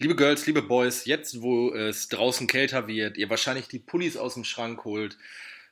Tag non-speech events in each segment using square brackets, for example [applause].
Liebe Girls, liebe Boys, jetzt wo es draußen kälter wird, ihr wahrscheinlich die Pullis aus dem Schrank holt,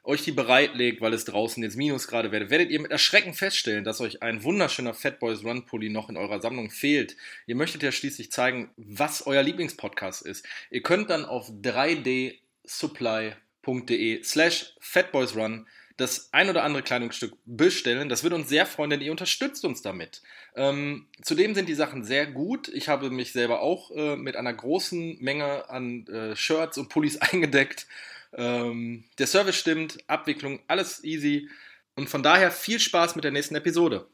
euch die bereitlegt, weil es draußen jetzt Minusgrade werdet, werdet ihr mit Erschrecken feststellen, dass euch ein wunderschöner Fat Boys Run Pulli noch in eurer Sammlung fehlt. Ihr möchtet ja schließlich zeigen, was euer Lieblingspodcast ist. Ihr könnt dann auf 3dsupply.de slash fatboysrun das ein oder andere Kleidungsstück bestellen. Das würde uns sehr freuen, denn ihr unterstützt uns damit. Ähm, zudem sind die Sachen sehr gut. Ich habe mich selber auch äh, mit einer großen Menge an äh, Shirts und Pullis [laughs] eingedeckt. Ähm, der Service stimmt, Abwicklung, alles easy. Und von daher viel Spaß mit der nächsten Episode.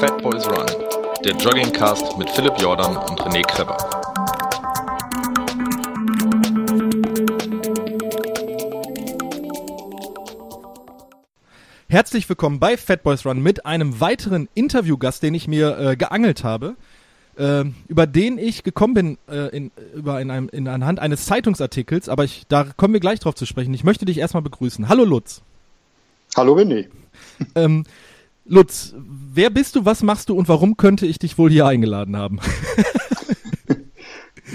Fat Boys Run, der Joggingcast mit Philipp Jordan und René Kreber. Herzlich willkommen bei Fat Boys Run mit einem weiteren Interviewgast, den ich mir äh, geangelt habe, äh, über den ich gekommen bin äh, in, über in einem, in anhand eines Zeitungsartikels, aber ich, da kommen wir gleich drauf zu sprechen. Ich möchte dich erstmal begrüßen. Hallo Lutz. Hallo René. Ähm, Lutz, wer bist du, was machst du und warum könnte ich dich wohl hier eingeladen haben? [laughs]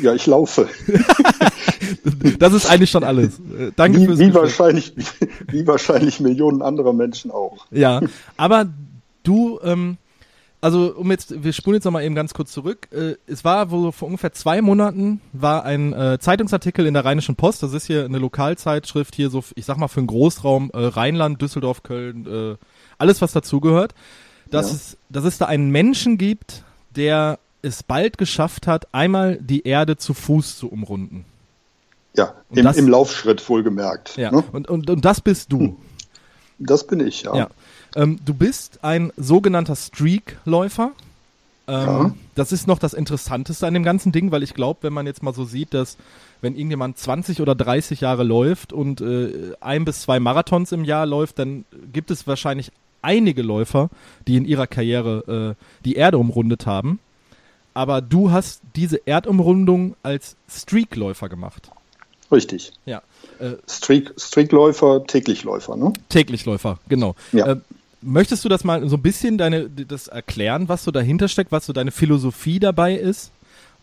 ja, ich laufe. [laughs] das ist eigentlich schon alles. Äh, danke wie, fürs wie wahrscheinlich, wie, wahrscheinlich Millionen anderer Menschen auch. Ja, aber du, ähm, also um jetzt, wir spulen jetzt nochmal eben ganz kurz zurück. Äh, es war wohl vor ungefähr zwei Monaten war ein äh, Zeitungsartikel in der Rheinischen Post. Das ist hier eine Lokalzeitschrift hier so, ich sag mal für einen Großraum äh, Rheinland, Düsseldorf, Köln, äh, alles was dazugehört, dass, ja. es, dass es da einen Menschen gibt, der es bald geschafft hat, einmal die Erde zu Fuß zu umrunden. Ja, im, das, im Laufschritt wohlgemerkt. Ja, ne? und, und, und das bist du. Hm. Das bin ich, ja. ja. Ähm, du bist ein sogenannter Streak-Läufer. Ähm, ja. Das ist noch das Interessanteste an dem ganzen Ding, weil ich glaube, wenn man jetzt mal so sieht, dass wenn irgendjemand 20 oder 30 Jahre läuft und äh, ein bis zwei Marathons im Jahr läuft, dann gibt es wahrscheinlich einige Läufer, die in ihrer Karriere äh, die Erde umrundet haben. Aber du hast diese Erdumrundung als Streakläufer gemacht. Richtig. Ja. Äh, Streak, Streakläufer, Täglichläufer, ne? Täglichläufer, genau. Ja. Äh, möchtest du das mal so ein bisschen deine, das erklären, was so dahinter steckt, was so deine Philosophie dabei ist?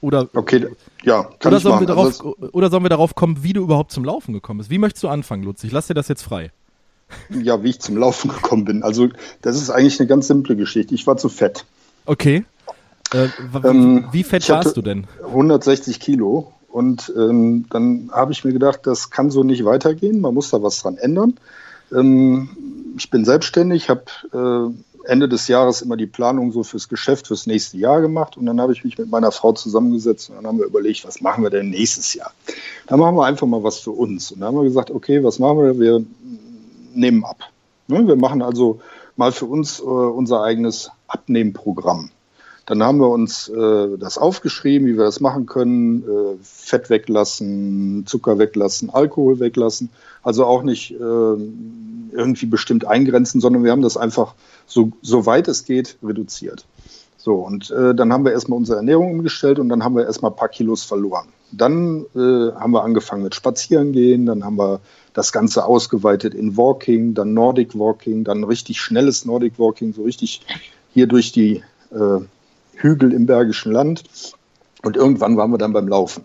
Oder, okay, ja, kann oder ich sollen machen. Wir darauf, also oder sollen wir darauf kommen, wie du überhaupt zum Laufen gekommen bist? Wie möchtest du anfangen, Lutz? Ich lasse dir das jetzt frei. Ja, wie ich zum Laufen [laughs] gekommen bin. Also, das ist eigentlich eine ganz simple Geschichte. Ich war zu fett. Okay. Äh, ähm, wie fett warst du denn? 160 Kilo. Und ähm, dann habe ich mir gedacht, das kann so nicht weitergehen. Man muss da was dran ändern. Ähm, ich bin selbstständig, habe äh, Ende des Jahres immer die Planung so fürs Geschäft fürs nächste Jahr gemacht. Und dann habe ich mich mit meiner Frau zusammengesetzt und dann haben wir überlegt, was machen wir denn nächstes Jahr? Dann machen wir einfach mal was für uns. Und dann haben wir gesagt, okay, was machen wir? Wir nehmen ab. Ne? Wir machen also mal für uns äh, unser eigenes Abnehmprogramm. Dann haben wir uns äh, das aufgeschrieben, wie wir das machen können. Äh, Fett weglassen, Zucker weglassen, Alkohol weglassen. Also auch nicht äh, irgendwie bestimmt eingrenzen, sondern wir haben das einfach so, so weit es geht reduziert. So, und äh, dann haben wir erstmal unsere Ernährung umgestellt und dann haben wir erstmal ein paar Kilos verloren. Dann äh, haben wir angefangen mit Spazierengehen, dann haben wir das Ganze ausgeweitet in Walking, dann Nordic Walking, dann richtig schnelles Nordic Walking, so richtig hier durch die äh, Hügel im Bergischen Land. Und irgendwann waren wir dann beim Laufen.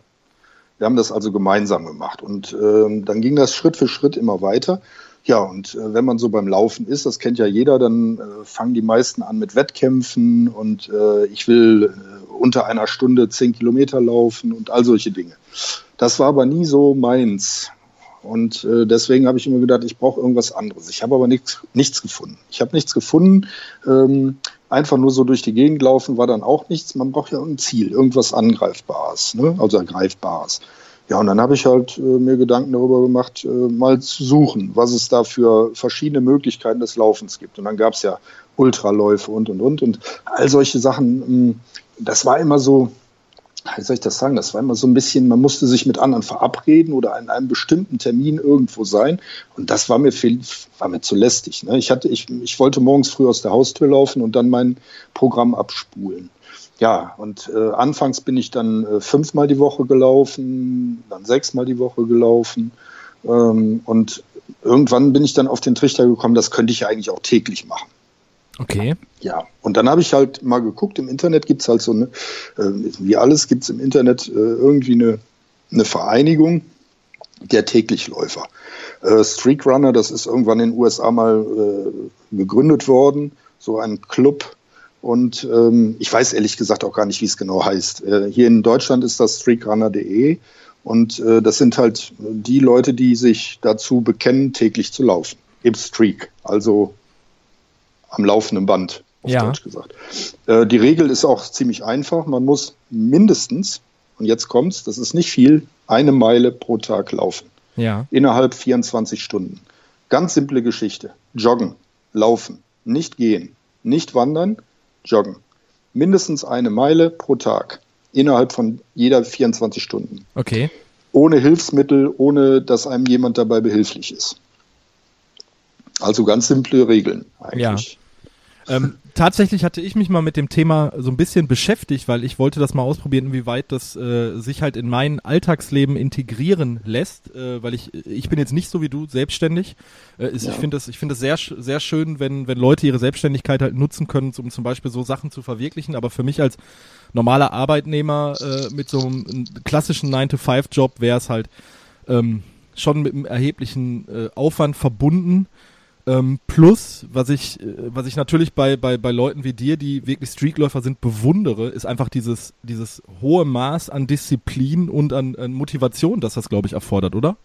Wir haben das also gemeinsam gemacht. Und äh, dann ging das Schritt für Schritt immer weiter. Ja, und äh, wenn man so beim Laufen ist, das kennt ja jeder, dann äh, fangen die meisten an mit Wettkämpfen und äh, ich will äh, unter einer Stunde zehn Kilometer laufen und all solche Dinge. Das war aber nie so meins. Und äh, deswegen habe ich immer gedacht, ich brauche irgendwas anderes. Ich habe aber nichts, nichts gefunden. Ich habe nichts gefunden. Ähm, einfach nur so durch die Gegend laufen war dann auch nichts. Man braucht ja ein Ziel, irgendwas Angreifbares, ne? also Ergreifbares. Ja, und dann habe ich halt äh, mir Gedanken darüber gemacht, äh, mal zu suchen, was es da für verschiedene Möglichkeiten des Laufens gibt. Und dann gab es ja Ultraläufe und, und, und. Und all solche Sachen mh, hm, das war immer so, wie soll ich das sagen, das war immer so ein bisschen, man musste sich mit anderen verabreden oder an einem bestimmten Termin irgendwo sein. Und das war mir viel, war mir zu lästig. Ne? Ich hatte, ich, ich wollte morgens früh aus der Haustür laufen und dann mein Programm abspulen. Ja, und äh, anfangs bin ich dann äh, fünfmal die Woche gelaufen, dann sechsmal die Woche gelaufen. Ähm, und irgendwann bin ich dann auf den Trichter gekommen, das könnte ich ja eigentlich auch täglich machen. Okay. Ja, und dann habe ich halt mal geguckt, im Internet gibt es halt so eine, äh, wie alles gibt es im Internet äh, irgendwie eine, eine Vereinigung der Täglichläufer. Äh, Streak Runner, das ist irgendwann in den USA mal äh, gegründet worden, so ein Club. Und ähm, ich weiß ehrlich gesagt auch gar nicht, wie es genau heißt. Äh, hier in Deutschland ist das streakrunner.de und äh, das sind halt die Leute, die sich dazu bekennen, täglich zu laufen. Im Streak, also am laufenden Band, auf ja. Deutsch gesagt. Äh, die Regel ist auch ziemlich einfach. Man muss mindestens, und jetzt kommt's, das ist nicht viel, eine Meile pro Tag laufen. Ja. Innerhalb 24 Stunden. Ganz simple Geschichte. Joggen, laufen, nicht gehen, nicht wandern, joggen. Mindestens eine Meile pro Tag. Innerhalb von jeder 24 Stunden. Okay. Ohne Hilfsmittel, ohne dass einem jemand dabei behilflich ist. Also ganz simple Regeln eigentlich. Ja. Ähm, tatsächlich hatte ich mich mal mit dem Thema so ein bisschen beschäftigt, weil ich wollte das mal ausprobieren, inwieweit das äh, sich halt in mein Alltagsleben integrieren lässt, äh, weil ich ich bin jetzt nicht so wie du selbstständig. Äh, ist, ja. Ich finde das ich finde das sehr sehr schön, wenn wenn Leute ihre Selbstständigkeit halt nutzen können, um zum Beispiel so Sachen zu verwirklichen. Aber für mich als normaler Arbeitnehmer äh, mit so einem klassischen 9-to-5-Job wäre es halt ähm, schon mit einem erheblichen äh, Aufwand verbunden ähm, plus, was ich, äh, was ich natürlich bei, bei, bei Leuten wie dir, die wirklich Streakläufer sind, bewundere, ist einfach dieses, dieses hohe Maß an Disziplin und an, an Motivation, das das, glaube ich, erfordert, oder?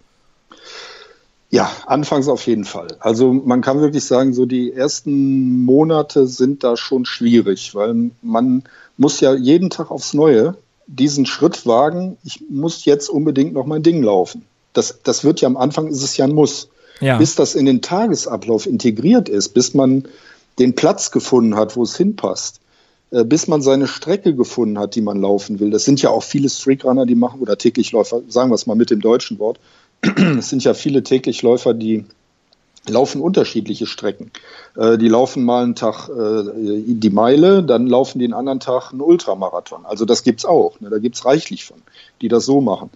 Ja, anfangs auf jeden Fall. Also man kann wirklich sagen, so die ersten Monate sind da schon schwierig, weil man muss ja jeden Tag aufs Neue diesen Schritt wagen, ich muss jetzt unbedingt noch mein Ding laufen. Das, das wird ja am Anfang, ist es ja ein Muss ja. bis das in den Tagesablauf integriert ist, bis man den Platz gefunden hat, wo es hinpasst, äh, bis man seine Strecke gefunden hat, die man laufen will. Das sind ja auch viele Streakrunner, die machen, oder Täglichläufer, sagen wir es mal mit dem deutschen Wort. [clears throat] Es sind ja viele Täglichläufer, die laufen unterschiedliche Strecken. Äh, die laufen mal einen Tag äh, die Meile, dann laufen die einen anderen Tag einen Ultramarathon. Also das gibt's auch. Ne? Da gibt's reichlich von, die das so machen.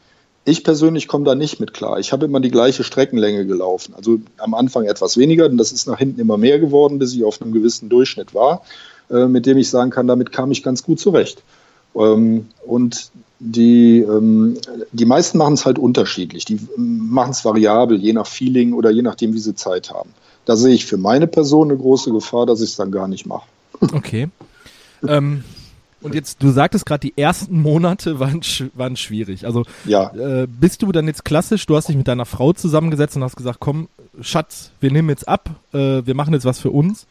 Ich persönlich komme da nicht mit klar. Ich habe immer die gleiche Streckenlänge gelaufen. Also am Anfang etwas weniger, denn das ist nach hinten immer mehr geworden, bis ich auf einem gewissen Durchschnitt war, äh, mit dem ich sagen kann, damit kam ich ganz gut zurecht. Ähm, und die, ähm, die meisten machen es halt unterschiedlich. Die ähm, machen es variabel, je nach Feeling oder je nachdem, wie sie Zeit haben. Da sehe ich für meine Person eine große Gefahr, dass ich es dann gar nicht mache. Okay. ähm, und jetzt, du sagtest gerade, die ersten Monate waren, waren schwierig. Also ja. äh, bist du dann jetzt klassisch, du hast dich mit deiner Frau zusammengesetzt und hast gesagt, komm, Schatz, wir nehmen jetzt ab, äh, wir machen jetzt was für uns.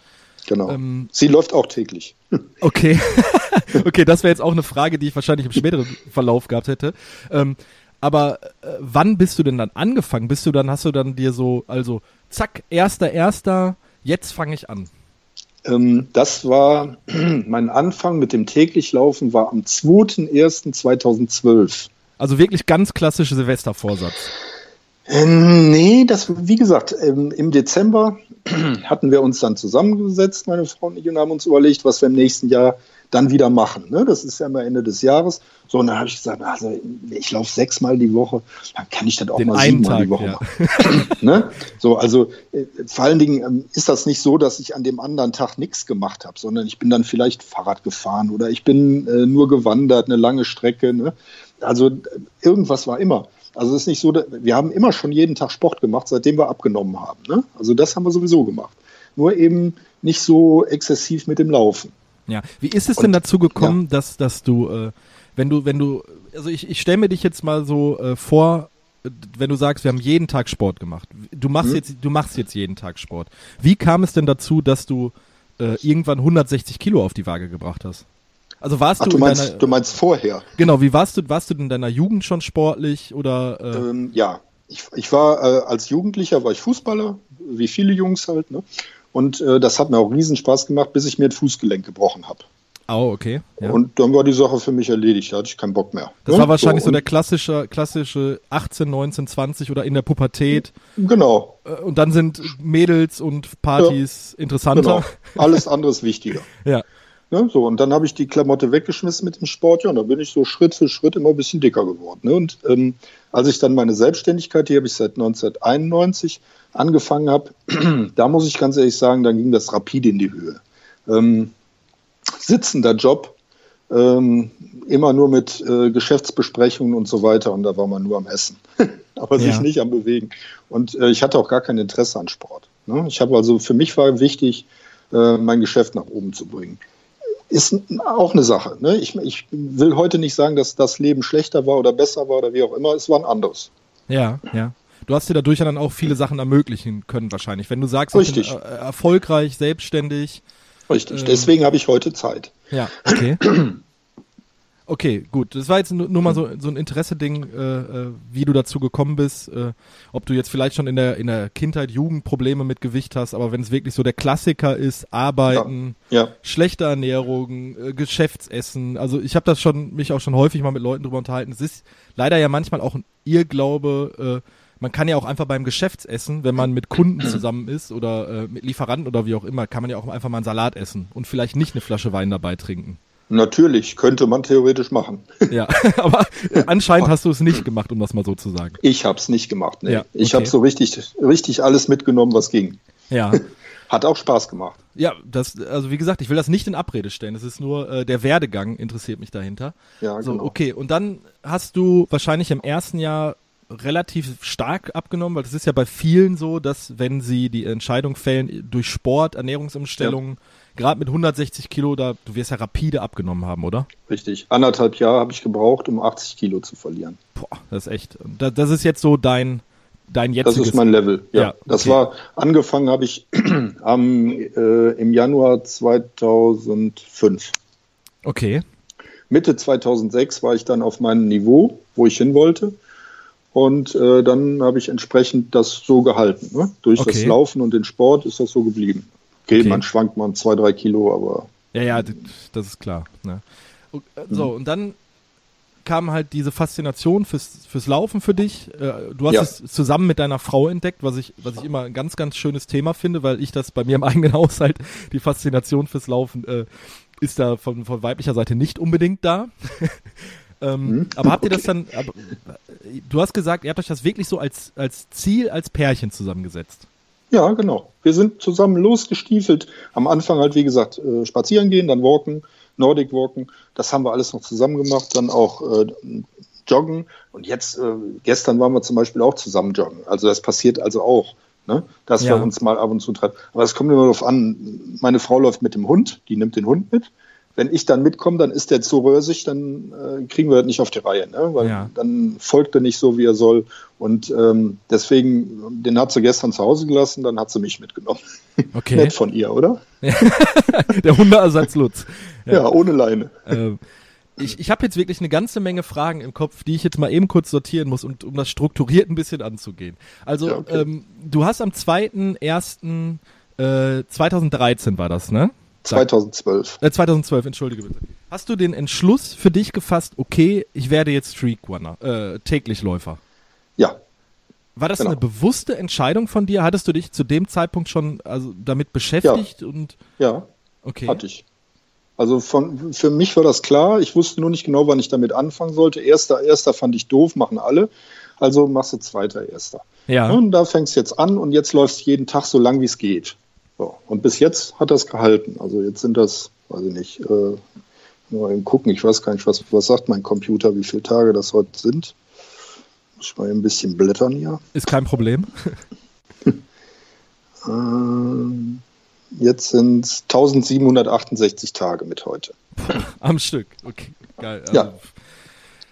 Genau. Ähm, Sie läuft auch täglich. [laughs] Okay. [laughs] okay, das wäre jetzt auch eine Frage, die ich wahrscheinlich im späteren Verlauf gehabt hätte. Ähm, aber äh, wann bist du denn dann angefangen? Bist du dann, hast du dann dir so, also zack, erster, erster, jetzt fange ich an. Ähm, das war [clears throat] mein Anfang mit dem täglich war am 2.1.2012. Also wirklich ganz klassischer Silvestervorsatz. Ähm, nee, das, wie gesagt, ähm, im Dezember [clears throat] hatten wir uns dann zusammengesetzt, meine Frau und ich, und haben uns überlegt, was wir im nächsten Jahr dann wieder machen. Ne? Das ist ja immer Ende des Jahres. So, und dann habe ich gesagt, also ich laufe sechsmal die Woche, dann kann ich das auch Den mal siebenmal die Woche ja. machen. ne? So, also äh, vor allen Dingen ähm, ist das nicht so, dass ich an dem anderen Tag nichts gemacht habe, sondern ich bin dann vielleicht Fahrrad gefahren oder ich bin äh, nur gewandert, eine lange Strecke. Ne? Also irgendwas war immer. Also es ist nicht so, wir haben immer schon jeden Tag Sport gemacht, seitdem wir abgenommen haben. Ne? Also das haben wir sowieso gemacht. Nur eben nicht so exzessiv mit dem Laufen. Ja, wie ist es Und, denn dazu gekommen, ja. dass, dass du, äh, wenn du, wenn du, also ich, ich stelle mir dich jetzt mal so äh, vor, wenn du sagst, wir haben jeden Tag Sport gemacht. Du machst mhm. jetzt, du machst jetzt jeden Tag Sport. Wie kam es denn dazu, dass du äh, irgendwann 160 Kilo auf die Waage gebracht hast? Also warst Ach, du, du meinst, deiner, du meinst vorher? Genau, wie warst du, warst du in deiner Jugend schon sportlich oder? Äh? Ähm, ja, ich, ich war äh, als Jugendlicher war ich Fußballer, wie viele Jungs halt, ne? Und äh, das hat mir auch riesen Spaß gemacht, bis ich mir das Fußgelenk gebrochen habe. Oh, okay. Ja. Und dann war die Sache für mich erledigt, da hatte ich keinen Bock mehr. Das ja? war wahrscheinlich so, so der klassische, klassische 18, 19, 20 oder in der Pubertät. Genau. Äh, und dann sind Mädels und Partys ja. interessanter. Genau. Alles andere ist wichtiger. [laughs] ja. Ne, so, und dann habe ich die Klamotte weggeschmissen mit dem Sport, ja, und dann bin ich so Schritt für Schritt immer ein bisschen dicker geworden. Ne? Und ähm, als ich dann meine Selbstständigkeit, die habe ich seit 1991 angefangen habe, [clears throat] da muss ich ganz ehrlich sagen, dann ging das rapide in die Höhe. Ähm, sitzender Job, ähm, immer nur mit äh, Geschäftsbesprechungen und so weiter und da war man nur am Essen, [laughs] aber ja. sich nicht am Bewegen. Und äh, ich hatte auch gar kein Interesse an Sport. Ne? Ich habe also, für mich war wichtig, äh, mein Geschäft nach oben zu bringen ist auch eine Sache. Ne? Ich, ich, will heute nicht sagen, dass das Leben schlechter war oder besser war oder wie auch immer. Es war ein anderes. Ja, ja. Du hast dir dadurch dann auch viele Sachen ermöglichen können wahrscheinlich. Wenn du sagst, Richtig. ich bin äh, erfolgreich, selbstständig. Richtig, ähm, deswegen habe ich heute Zeit. Ja, okay. [clears throat] Okay, gut. Das war jetzt nur, nur mal so, so ein Interesse-Ding, äh, äh, wie du dazu gekommen bist. Äh, ob du jetzt vielleicht schon in der, in der Kindheit, Jugend Probleme mit Gewicht hast, aber wenn es wirklich so der Klassiker ist, Arbeiten, ja. Ja. schlechte Ernährung, äh, Geschäftsessen. Also ich habe das schon, mich auch schon häufig mal mit Leuten drüber unterhalten. Es ist leider ja manchmal auch ein Irrglaube, äh, man kann ja auch einfach beim Geschäftsessen, wenn man mit Kunden [clears throat] zusammen ist oder äh, mit Lieferanten oder wie auch immer, kann man ja auch einfach mal einen Salat essen und vielleicht nicht eine Flasche Wein dabei trinken. Natürlich, könnte man theoretisch machen. Ja, [laughs] aber anscheinend hast du es nicht [clears throat] gemacht, um das mal so zu sagen. Ich habe es nicht gemacht, nee. Ja, okay. Ich habe so richtig, richtig alles mitgenommen, was ging. Ja. [laughs] Hat auch Spaß gemacht. Ja, das, also wie gesagt, ich will das nicht in Abrede stellen. Es ist nur äh, der Werdegang interessiert mich dahinter. Ja, so, genau. Okay, und dann hast du wahrscheinlich im ersten Jahr relativ stark abgenommen, weil das ist ja bei vielen so, dass wenn sie die Entscheidung fällen durch Sport, Ernährungsumstellungen, ja gerade mit 160 Kilo, da, du wirst ja rapide abgenommen haben, oder? Richtig. Anderthalb Jahre habe ich gebraucht, um 80 Kilo zu verlieren. Boah, das ist echt. Das, das ist jetzt so dein, dein jetziges. Das ist mein Level, ja. ja okay. Das war, angefangen habe ich [clears throat] am, äh, im Januar 2005. Okay. Mitte 2006 war ich dann auf meinem Niveau, wo ich hin wollte. Und äh, dann habe ich entsprechend das so gehalten. Ne? Durch okay. das Laufen und den Sport ist das so geblieben. Okay, okay. man schwankt mal zwei, drei Kilo, aber. Ja, ja, das ist klar. Ne? So, mhm. und dann kam halt diese Faszination fürs, fürs Laufen für dich. Äh, du hast ja. es zusammen mit deiner Frau entdeckt, was ich, was ich immer ein ganz, ganz schönes Thema finde, weil ich das bei mir im [laughs] eigenen Haushalt, die Faszination fürs Laufen äh, ist da von, von weiblicher Seite nicht unbedingt da. [laughs] ähm, mhm. Aber habt ihr okay. das dann, aber, du hast gesagt, ihr habt euch das wirklich so als, als Ziel, als Pärchen zusammengesetzt. Ja, genau. Wir sind zusammen losgestiefelt. Am Anfang halt, wie gesagt, äh, spazieren gehen, dann walken, Nordic walken. Das haben wir alles noch zusammen gemacht. Dann auch äh, joggen. Und jetzt, äh, gestern waren wir zum Beispiel auch zusammen joggen. Also das passiert also auch, ne? dass ja. wir uns mal ab und zu treffen. Aber es kommt immer darauf an, meine Frau läuft mit dem Hund, die nimmt den Hund mit wenn ich dann mitkomme, dann ist der zu rösig, dann äh, kriegen wir das nicht auf die Reihe, ne? weil ja. dann folgt er nicht so, wie er soll. Und ähm, deswegen, den hat sie gestern zu Hause gelassen, dann hat sie mich mitgenommen. Okay. [laughs] Nett von ihr, oder? [laughs] der Hundeersatz Lutz. Ja, ja ohne Leine. Ähm, ich ich habe jetzt wirklich eine ganze Menge Fragen im Kopf, die ich jetzt mal eben kurz sortieren muss, und, um das strukturiert ein bisschen anzugehen. Also, ja, okay. ähm, du hast am 2.1. Äh, 2013 war das, ne? 2012. Äh, 2012, entschuldige bitte. Hast du den Entschluss für dich gefasst, okay, ich werde jetzt Streakrunner, äh, täglichläufer? Ja. War das genau. eine bewusste Entscheidung von dir? Hattest du dich zu dem Zeitpunkt schon also damit beschäftigt? Ja. Und ja, okay. hatte ich. Also von, für mich war das klar. Ich wusste nur nicht genau, wann ich damit anfangen sollte. Erster, erster fand ich doof, machen alle. Also machst du zweiter, erster. Ja. Und da fängst du jetzt an und jetzt läufst jeden Tag so lang, wie es geht. So. Und bis jetzt hat das gehalten. Also jetzt sind das, weiß ich nicht, äh, mal eben gucken, ich weiß gar nicht, was, was sagt mein Computer, wie viele Tage das heute sind. Muss ich mal ein bisschen blättern hier. Ist kein Problem. [laughs] ähm, jetzt sind es 1768 Tage mit heute. [laughs] Am Stück, okay, geil. Also, ja.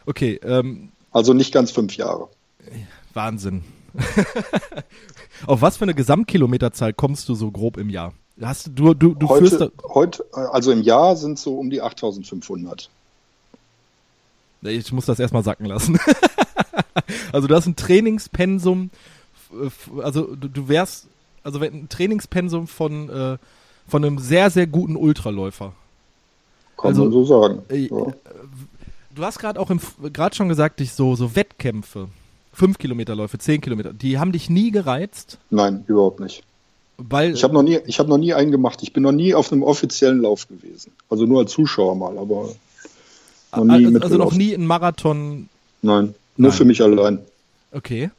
Okay. Ähm, also nicht ganz fünf Jahre. Wahnsinn. [laughs] Auf was für eine Gesamtkilometerzahl kommst du so grob im Jahr? Hast du, du, du heute, führst heute, also im Jahr sind es so um die 8500. Ich muss das erstmal sacken lassen. [laughs] also du hast ein Trainingspensum, also du, du wärst, also ein Trainingspensum von, äh, von einem sehr, sehr guten Ultraläufer. Kann Also, man so sagen. Äh, Ja. Du hast gerade auch gerade schon gesagt, dich so, so Wettkämpfe, 5 Kilometerläufe, 10 Kilometer, die haben dich nie gereizt, Nein, überhaupt nicht. weil Ich habe noch nie, ich habe noch nie einen gemacht. Ich bin noch nie auf einem offiziellen Lauf gewesen. Also nur als Zuschauer mal, aber noch nie also, also noch nie ein Marathon. Nein, nur Nein. für mich allein. Okay.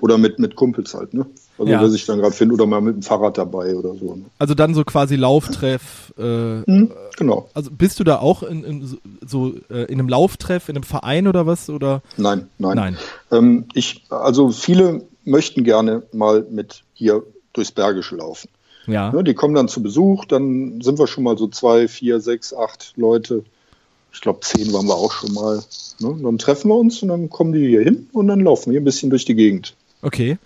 Oder mit, mit Kumpels halt, ne? Also Ja. wer sich dann gerade findet oder mal mit dem Fahrrad dabei oder so. Ne? Also dann so quasi Lauftreff. Äh, Hm, genau. also bist du da auch in, in so- äh, in einem Lauftreff, in einem Verein oder was? Oder Nein, nein. Nein. Ähm, ich, also viele möchten gerne mal mit hier durchs Bergische laufen. ja. Ne, die kommen dann zu Besuch, dann sind wir schon mal so zwei, vier, sechs, acht Leute. Ich glaube, zehn waren wir auch schon mal. Ne? Dann treffen wir uns und dann kommen die hier hin und dann laufen wir ein bisschen durch die Gegend. Okay.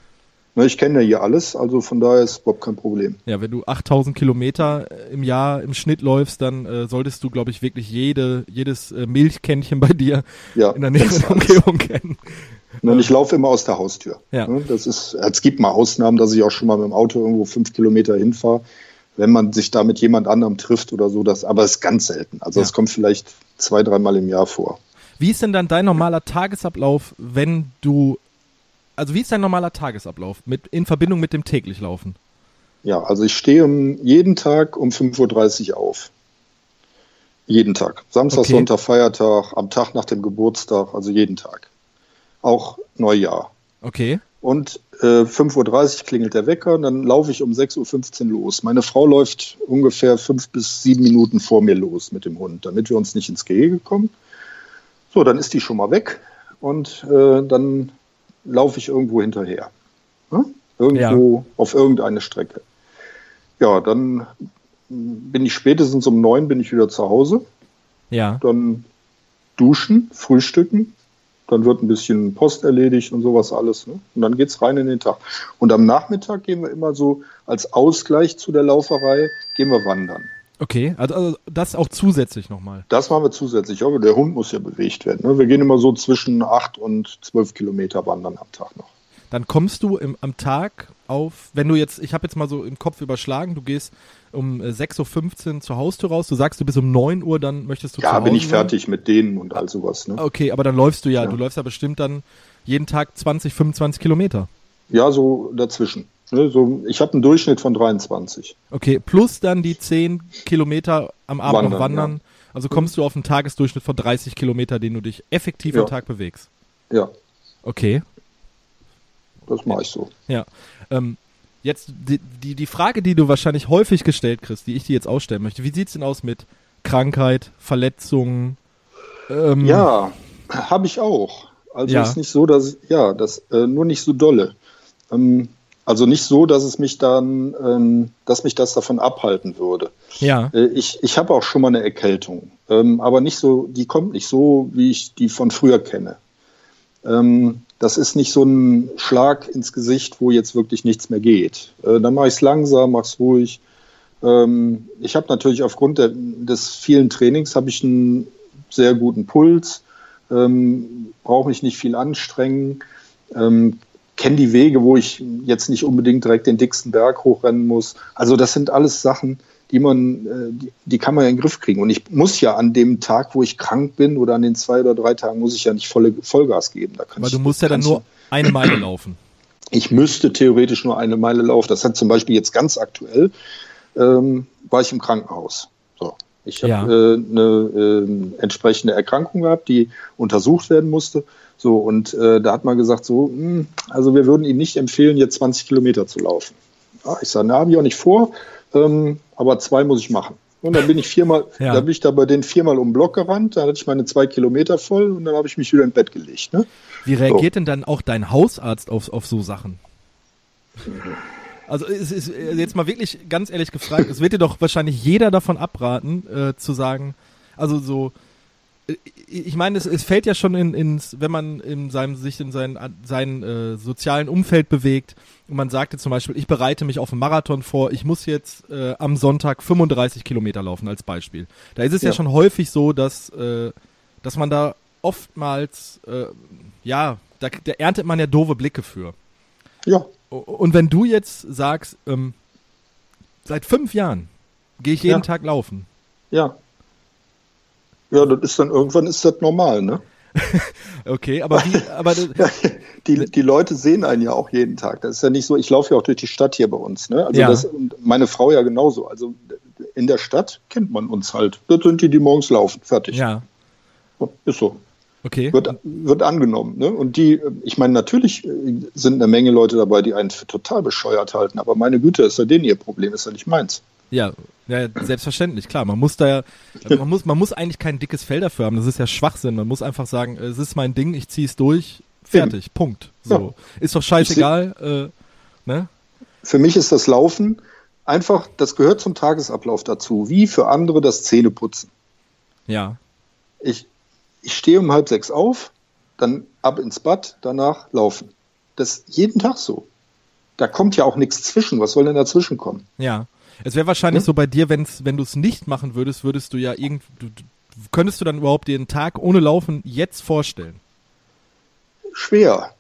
Ne, ich kenne ja hier alles, also von daher ist überhaupt kein Problem. Ja, wenn du 8000 Kilometer äh, im Jahr im Schnitt läufst, dann äh, solltest du, glaube ich, wirklich jede, jedes äh, Milchkännchen bei dir Ja, in der alles. Umgebung kennen. Ne, und ich laufe immer aus der Haustür. Ja. Ne, das ist, es gibt mal Ausnahmen, dass ich auch schon mal mit dem Auto irgendwo fünf Kilometer hinfahre, wenn man sich da mit jemand anderem trifft oder so. Das, aber es ist ganz selten. Also Ja. es kommt vielleicht zwei, dreimal im Jahr vor. Wie ist denn dann dein normaler Tagesablauf, wenn du, also wie ist dein normaler Tagesablauf mit, in Verbindung mit dem täglich Laufen? Ja, also ich stehe um, jeden Tag um 5.30 Uhr auf. Jeden Tag. Samstag, Okay. Sonntag, Feiertag, am Tag nach dem Geburtstag, also jeden Tag. Auch Neujahr. Okay. Und äh, 5.30 Uhr klingelt der Wecker, dann laufe ich um 6.15 Uhr los. Meine Frau läuft ungefähr fünf bis sieben Minuten vor mir los mit dem Hund, damit wir uns nicht ins Gehege kommen. So, dann ist die schon mal weg und äh, dann laufe ich irgendwo hinterher. Ne? Irgendwo auf irgendeine Strecke. Ja, dann bin ich spätestens um neun bin ich wieder zu Hause Ja. dann duschen, frühstücken, dann wird ein bisschen Post erledigt und sowas alles. Ne? Und dann geht's rein in den Tag. Und am Nachmittag gehen wir immer so als Ausgleich zu der Lauferei, gehen wir wandern. Okay. Also, also das auch zusätzlich nochmal. Das machen wir zusätzlich, aber der Hund muss ja bewegt werden. Ne? Wir gehen immer so zwischen acht und zwölf Kilometer wandern am Tag noch. Dann kommst du im, am Tag auf, wenn du jetzt, ich habe jetzt mal so im Kopf überschlagen, du gehst um äh, 6.15 Uhr zur Haustür raus, du sagst, du bist um 9 Uhr, dann möchtest du Ja, bin ich fertig mit denen und all sowas. Ne? Okay, aber dann läufst du ja, Ja. du läufst ja bestimmt dann jeden Tag 20, 25 Kilometer. Ja, so dazwischen. Ne? So, ich habe einen Durchschnitt von 23. Okay, plus dann die 10 Kilometer am Abend noch Wandern, wandern. Also kommst du auf einen Tagesdurchschnitt von 30 Kilometer, den du dich effektiv Ja. am Tag bewegst. Ja, Okay, das mache ich so. ja. Ähm, jetzt die, die, die Frage, die du wahrscheinlich häufig gestellt kriegst, die ich dir jetzt ausstellen möchte. Wie sieht's denn aus mit Krankheit, Verletzungen? Ähm, Ja, habe ich auch. Also Ja. ist nicht so, dass ja, das äh, nur nicht so dolle. Ähm, also nicht so, dass es mich dann, ähm, dass mich das davon abhalten würde. Ja, Äh, ich ich habe auch schon mal eine Erkältung, ähm, aber nicht so, die kommt nicht so, wie ich die von früher kenne. Ähm, das ist nicht so ein Schlag ins Gesicht, wo jetzt wirklich nichts mehr geht. Äh, dann mache ich es langsam, mache es ruhig. Ähm, ich habe natürlich aufgrund der, des vielen Trainings habe ich einen sehr guten Puls, ähm, brauche mich nicht viel anstrengen, ähm, kenne die Wege, wo ich jetzt nicht unbedingt direkt den dicksten Berg hochrennen muss. Also das sind alles Sachen, die man, äh, die, die kann man ja in den Griff kriegen. Und ich muss ja an dem Tag, wo ich krank bin oder an den zwei oder drei Tagen, muss ich ja nicht volle Vollgas geben. Da ich, du musst ja dann nur eine Meile laufen. ich müsste theoretisch nur eine Meile laufen. Das hat zum Beispiel jetzt ganz aktuell, ähm, war ich im Krankenhaus. So. Ich habe Ja. äh, eine ähm, entsprechende Erkrankung gehabt, die untersucht werden musste. So, und äh, da hat man gesagt, so, hm, also wir würden Ihnen nicht empfehlen, jetzt 20 Kilometer zu laufen. Ja, ich sage, na, habe ich auch nicht vor, ähm, aber zwei muss ich machen. Und dann bin ich viermal, [laughs] Ja. da bin ich da bei denen viermal um den Block gerannt, da hatte ich meine zwei Kilometer voll und dann habe ich mich wieder ins Bett gelegt. Ne? Wie reagiert denn dann auch dein Hausarzt auf, auf so Sachen? Also es ist jetzt mal wirklich ganz ehrlich gefragt, es wird dir doch wahrscheinlich jeder davon abraten, äh, zu sagen, also so, ich meine, es, es fällt ja schon in, ins, wenn man in seinem, sich in seinem, seinem äh, sozialen Umfeld bewegt und man sagte zum Beispiel, ich bereite mich auf einen Marathon vor, ich muss jetzt äh, am Sonntag 35 Kilometer laufen als Beispiel. Da ist es ja, Ja. schon häufig so, dass, äh, dass man da oftmals, äh, ja, da, da erntet man ja doofe Blicke für. Ja, Und wenn du jetzt sagst, ähm, seit fünf Jahren gehe ich jeden Ja. Tag laufen, ja. Ja, das ist dann irgendwann ist das normal, ne? [laughs] okay, aber wie, aber [laughs] die, die Leute sehen einen ja auch jeden Tag. Das ist ja nicht so, ich laufe ja auch durch die Stadt hier bei uns, ne? Also Ja. das, und meine Frau ja genauso. Also in der Stadt kennt man uns halt. Das sind die, die morgens laufen. Fertig. ja, Ist so. okay. Wird, wird angenommen. Ne? Und die, ich meine, natürlich äh, sind eine Menge Leute dabei, die einen für total bescheuert halten. Aber meine Güte, ist ja denen ihr Problem, ist ja nicht meins. Ja, ja, selbstverständlich, klar. Man muss da ja, man muss, man muss eigentlich kein dickes Fell dafür haben. Das ist ja Schwachsinn. Man muss einfach sagen, es ist mein Ding, ich ziehe es durch, fertig, Punkt. So. Ist doch scheißegal, äh, ne? Für mich ist das Laufen einfach, das gehört zum Tagesablauf dazu, wie für andere das Zähneputzen. Ja, Ich, ich stehe um halb sechs auf, dann ab ins Bad, danach laufen. Das ist jeden Tag so. Da kommt ja auch nichts zwischen. Was soll denn dazwischen kommen? ja. Es wäre wahrscheinlich Hm? so bei dir, wenn's, wenn du es nicht machen würdest, würdest du ja irgend, du, könntest du dann überhaupt dir einen Tag ohne Laufen jetzt vorstellen? Schwer.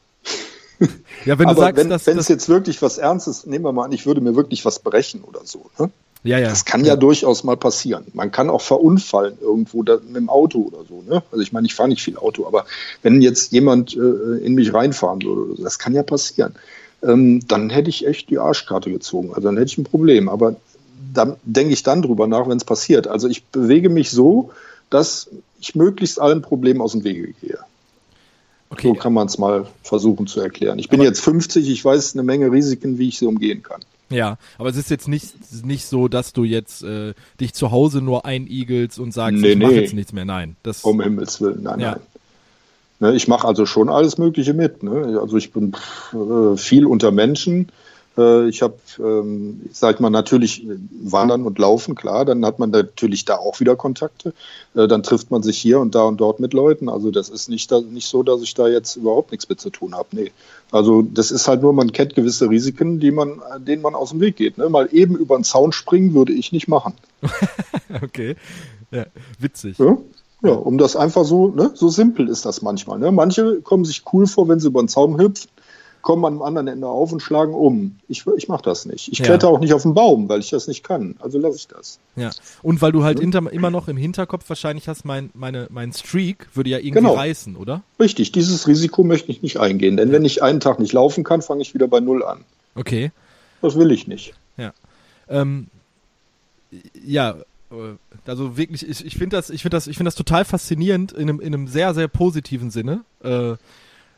[laughs] Ja, wenn du Aber sagst, wenn dass, wenn dass es jetzt wirklich was Ernstes, nehmen wir mal an, ich würde mir wirklich was brechen oder so. Ne? ja, ja, Das kann ja durchaus mal passieren. Man kann auch verunfallen irgendwo da, mit dem Auto oder so. Ne? Also ich meine, ich fahre nicht viel Auto, aber wenn jetzt jemand äh, in mich reinfahren würde, oder so, das kann ja passieren, ähm, dann hätte ich echt die Arschkarte gezogen. Also dann hätte ich ein Problem. Aber da denke ich dann drüber nach, wenn es passiert. Also ich bewege mich so, dass ich möglichst allen Problemen aus dem Wege gehe. okay. So kann man es mal versuchen zu erklären. Ich bin jetzt 50, ich weiß eine Menge Risiken, wie ich sie umgehen kann. Ja, aber es ist jetzt nicht, nicht so, dass du jetzt äh, dich zu Hause nur einigelst und sagst, Nee, ich mache nee. jetzt nichts mehr. Nein, das Um Himmels Willen, nein, Ja. nein. Ne, ich mache also schon alles Mögliche mit. Ne? Also ich bin pff, äh, viel unter Menschen. Äh, ich habe, ähm, ich sag mal, natürlich äh, Wandern und Laufen, klar. Dann hat man natürlich da auch wieder Kontakte. Äh, dann trifft man sich hier und da und dort mit Leuten. Also das ist nicht, da, nicht so, dass ich da jetzt überhaupt nichts mit zu tun habe. Nee. Also das ist halt nur, man kennt gewisse Risiken, die man, denen man aus dem Weg geht. Ne? Mal eben über den Zaun springen würde ich nicht machen. [laughs] okay. Ja, witzig. Ja, ja um das einfach so, ne, so simpel ist das manchmal. Ne? Manche kommen sich cool vor, wenn sie über den Zaun hüpfen, kommen am anderen Ende auf und schlagen um. Ich, ich mache das nicht. Ich Ja. kletter auch nicht auf den Baum, weil ich das nicht kann. Also lasse ich das. Ja. Und weil du halt Mhm. hinter, immer noch im Hinterkopf wahrscheinlich hast, mein, meine, mein Streak würde ja irgendwie Genau. reißen, oder? Richtig, dieses Risiko möchte ich nicht eingehen. Denn wenn ich einen Tag nicht laufen kann, fange ich wieder bei Null an. Okay. Das will ich nicht. Ähm, ja, äh, also wirklich, ich, ich finde das, ich finde das, ich finde das total faszinierend in einem, in einem sehr, sehr positiven Sinne. Äh,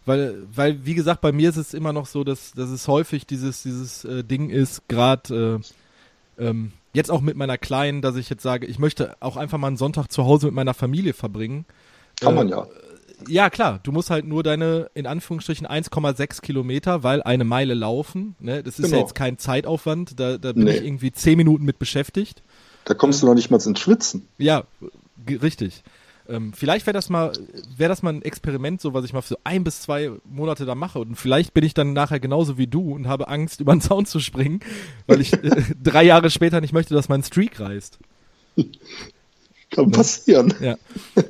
weil, weil, wie gesagt, bei mir ist es immer noch so, dass, dass es häufig dieses, dieses äh, Ding ist, gerade äh, ähm, jetzt auch mit meiner Kleinen, dass ich jetzt sage, ich möchte auch einfach mal einen Sonntag zu Hause mit meiner Familie verbringen. Kann Äh, man ja. Ja, klar, du musst halt nur deine, in Anführungsstrichen, 1,6 Kilometer, weil eine Meile laufen, ne, das ist ja Genau. jetzt kein Zeitaufwand, da, da bin Nee. ich irgendwie 10 Minuten mit beschäftigt. Da kommst du noch nicht mal ins Schwitzen. Ja, richtig. Ähm, vielleicht wäre das mal, wäre das mal ein Experiment, so was ich mal für so ein bis zwei Monate da mache. Und vielleicht bin ich dann nachher genauso wie du und habe Angst, [laughs] über den Zaun zu springen, weil ich äh, drei Jahre später nicht möchte, dass mein Streak reißt. [laughs] Kann passieren. Ja.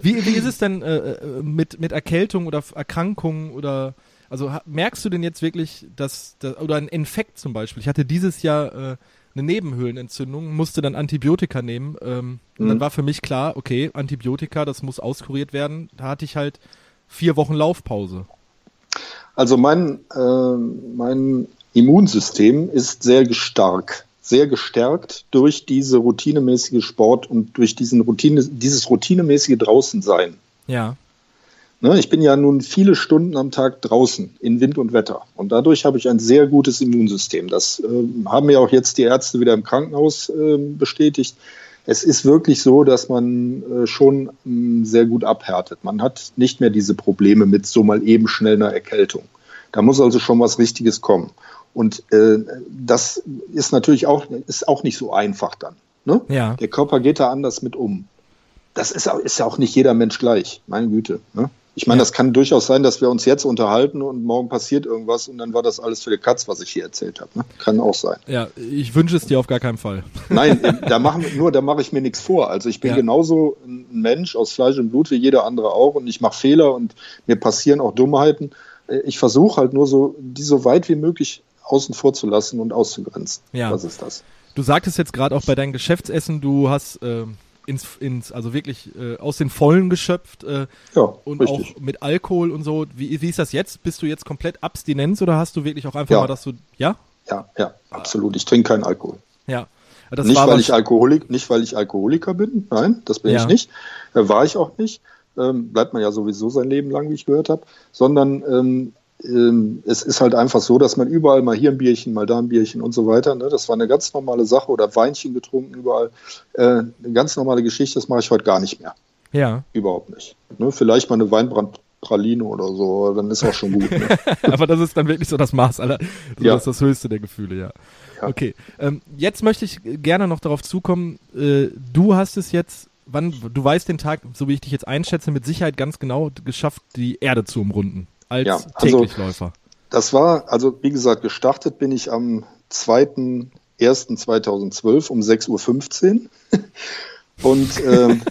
Wie, wie ist es denn äh, äh, mit, mit Erkältung oder Erkrankungen oder also merkst du denn jetzt wirklich, dass, dass oder ein Infekt zum Beispiel? Ich hatte dieses Jahr äh, eine Nebenhöhlenentzündung, musste dann Antibiotika nehmen. Ähm, und dann Mhm. war für mich klar, okay, Antibiotika, das muss auskuriert werden. Da hatte ich halt vier Wochen Laufpause. Also mein, äh, mein Immunsystem ist sehr stark, sehr gestärkt durch diese routinemäßige Sport und durch diesen Routine, dieses routinemäßige Draußensein. Ja. Ne, ich bin ja nun viele Stunden am Tag draußen in Wind und Wetter und dadurch habe ich ein sehr gutes Immunsystem. Das äh, haben mir auch jetzt die Ärzte wieder im Krankenhaus äh, bestätigt. Es ist wirklich so, dass man äh, schon mh, sehr gut abhärtet. Man hat nicht mehr diese Probleme mit so mal eben schnell einer Erkältung. Da muss also schon was Richtiges kommen. Und äh, das ist natürlich auch, ist auch nicht so einfach dann. Ne? Ja. Der Körper geht da anders mit um. Das ist, ist ja auch nicht jeder Mensch gleich, meine Güte. Ne? Ich meine, Ja. das kann durchaus sein, dass wir uns jetzt unterhalten und morgen passiert irgendwas und dann war das alles für die Katz, was ich hier erzählt habe. Ne? Kann auch sein. Ja, ich wünsche es dir auf gar keinen Fall. [laughs] Nein, äh, da machen nur da mache ich mir nichts vor. Also ich bin Ja. genauso ein Mensch aus Fleisch und Blut wie jeder andere auch und ich mache Fehler und mir passieren auch Dummheiten. Äh, Ich versuche halt nur so, die so weit wie möglich außen vor zu lassen und auszugrenzen. Ja. Das ist das. Du sagtest jetzt gerade auch bei deinem Geschäftsessen, du hast, ähm, ins, ins also wirklich äh, aus den Vollen geschöpft äh, Ja, und richtig. auch mit Alkohol und so. Wie, wie ist das jetzt? Bist du jetzt komplett Abstinenz oder hast du wirklich auch einfach Ja. mal, dass du, ja? Ja, ja, absolut. Ich trinke keinen Alkohol. Ja. Das nicht, weil ich Alkoholik, nicht, weil ich Alkoholiker bin. Nein, das bin Ja. ich nicht. Äh, war ich auch nicht. Ähm, bleibt man ja sowieso sein Leben lang, wie ich gehört habe. Sondern ähm, es ist halt einfach so, dass man überall mal hier ein Bierchen, mal da ein Bierchen und so weiter. Ne? Das war eine ganz normale Sache oder Weinchen getrunken überall. Äh, eine ganz normale Geschichte, das mache ich heute gar nicht mehr. ja. Überhaupt nicht. Ne? Vielleicht mal eine Weinbrandpraline oder so, dann ist auch schon gut. Ne? [laughs] Aber das ist dann wirklich so das Maß aller, so Ja. das, ist das höchste der Gefühle, ja. Ja. Okay. Ähm, jetzt möchte ich gerne noch darauf zukommen, äh, du hast es jetzt, wann, du weißt den Tag, so wie ich dich jetzt einschätze, mit Sicherheit ganz genau geschafft, die Erde zu umrunden. Als Ja, also- Täglichläufer. Das war, also wie gesagt, gestartet bin ich am 2.1.2012 um 6.15 Uhr. [laughs] Und ähm,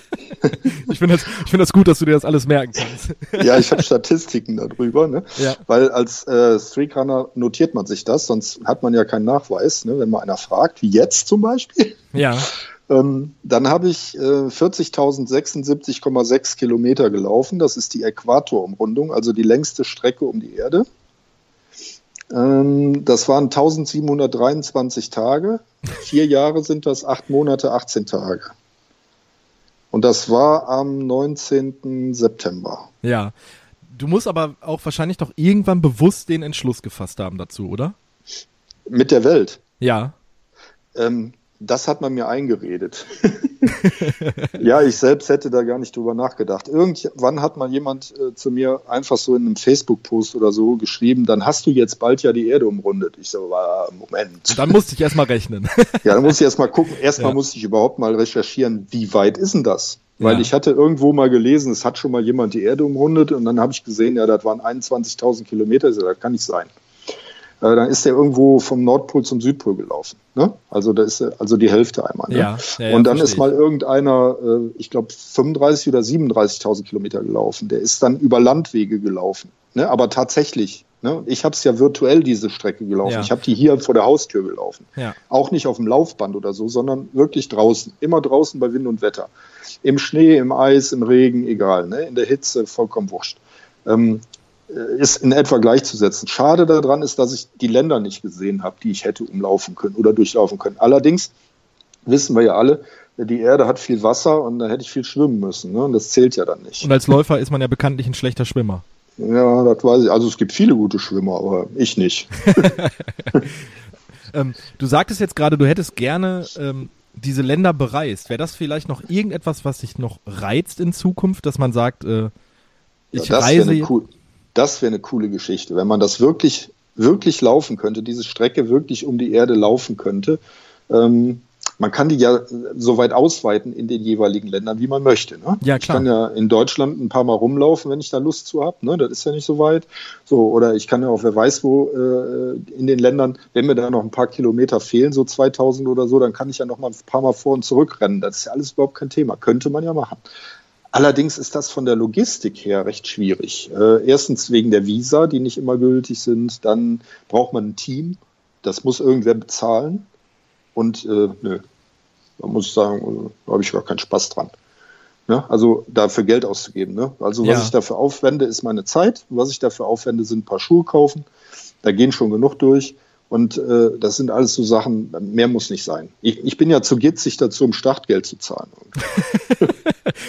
[laughs] Ich finde das, ich finde das gut, dass du dir das alles merken kannst. ja, ich habe Statistiken darüber, ne? Ja. weil als äh, Streakrunner notiert man sich das, sonst hat man ja keinen Nachweis, ne? wenn man einer fragt, wie jetzt zum Beispiel. Ja. Ähm, dann habe ich äh, 40.076,6 Kilometer gelaufen. Das ist die Äquatorumrundung, also die längste Strecke um die Erde. Ähm, das waren 1723 Tage. Vier Jahre sind das, acht Monate, 18 Tage. Und das war am 19. September. Ja. Du musst aber auch wahrscheinlich doch irgendwann bewusst den Entschluss gefasst haben dazu, oder? Mit der Welt. Ja. Ähm, das hat man mir eingeredet. [laughs] ja, ich selbst hätte da gar nicht drüber nachgedacht. Irgendwann hat mal jemand äh, zu mir einfach so in einem Facebook-Post oder so geschrieben, dann hast du jetzt bald ja die Erde umrundet. Ich so, ah, Moment. Dann musste ich erstmal rechnen. [laughs] Ja, dann muss ich erst mal gucken. Erstmal Ja. musste ich überhaupt mal recherchieren, wie weit ist denn das? Weil Ja. ich hatte irgendwo mal gelesen, es hat schon mal jemand die Erde umrundet und dann habe ich gesehen, ja, das waren 21.000 Kilometer. So, das kann nicht sein. Äh, dann ist der irgendwo vom Nordpol zum Südpol gelaufen. Ne? Also da ist er- also die Hälfte einmal. Ne? Ja, ja, und dann verstehe ist mal irgendeiner, äh, ich glaube 35 oder 37.000 Kilometer gelaufen. Der ist dann über Landwege gelaufen. Ne? Aber tatsächlich. Ne? Ich habe es ja virtuell diese Strecke gelaufen. Ja. Ich habe die hier vor der Haustür gelaufen. Auch nicht auf dem Laufband oder so, sondern wirklich draußen. Immer draußen bei Wind und Wetter. Im Schnee, im Eis, im Regen, egal. Ne? In der Hitze, vollkommen wurscht. Ähm, äh, ist in etwa gleichzusetzen. Schade daran ist, dass ich die Länder nicht gesehen habe, die ich hätte umlaufen können oder durchlaufen können. Allerdings wissen wir ja alle, die Erde hat viel Wasser und da hätte ich viel schwimmen müssen. Ne? Und das zählt ja dann nicht. Und als Läufer ist man ja bekanntlich ein schlechter Schwimmer. Ja, das weiß ich. Also es gibt viele gute Schwimmer, aber ich nicht. [laughs] [laughs] Ähm, du sagtest jetzt gerade, du hättest gerne ähm, diese Länder bereist. Wäre das vielleicht noch irgendetwas, was dich noch reizt in Zukunft, dass man sagt, äh, ich ja, das reise. cool, das wäre eine coole Geschichte, wenn man das wirklich, wirklich laufen könnte, diese Strecke wirklich um die Erde laufen könnte. Ähm, man kann die ja so weit ausweiten in den jeweiligen Ländern, wie man möchte. Ne? Ja, Ich klar. kann ja in Deutschland ein paar Mal rumlaufen, wenn ich da Lust zu habe. Ne? Das ist ja nicht so weit. So, oder ich kann ja auch, wer weiß wo, äh, in den Ländern, wenn mir da noch ein paar Kilometer fehlen, so 2000 oder so, dann kann ich ja noch mal ein paar Mal vor und zurück rennen. Das ist ja alles überhaupt kein Thema. Könnte man ja machen. Allerdings ist das von der Logistik her recht schwierig. Äh, erstens wegen der Visa, die nicht immer gültig sind. Dann braucht man ein Team. Das muss irgendwer bezahlen. Und äh, nö, da muss ich sagen, äh, da habe ich gar keinen Spaß dran. Ne? Also dafür Geld auszugeben. Ne? Also was Ja. ich dafür aufwende, ist meine Zeit. Was ich dafür aufwende, sind ein paar Schuhe kaufen. Da gehen schon genug durch. Und äh, das sind alles so Sachen, mehr muss nicht sein. Ich, ich bin ja zu gitzig dazu, um Startgeld zu zahlen. [laughs] [laughs]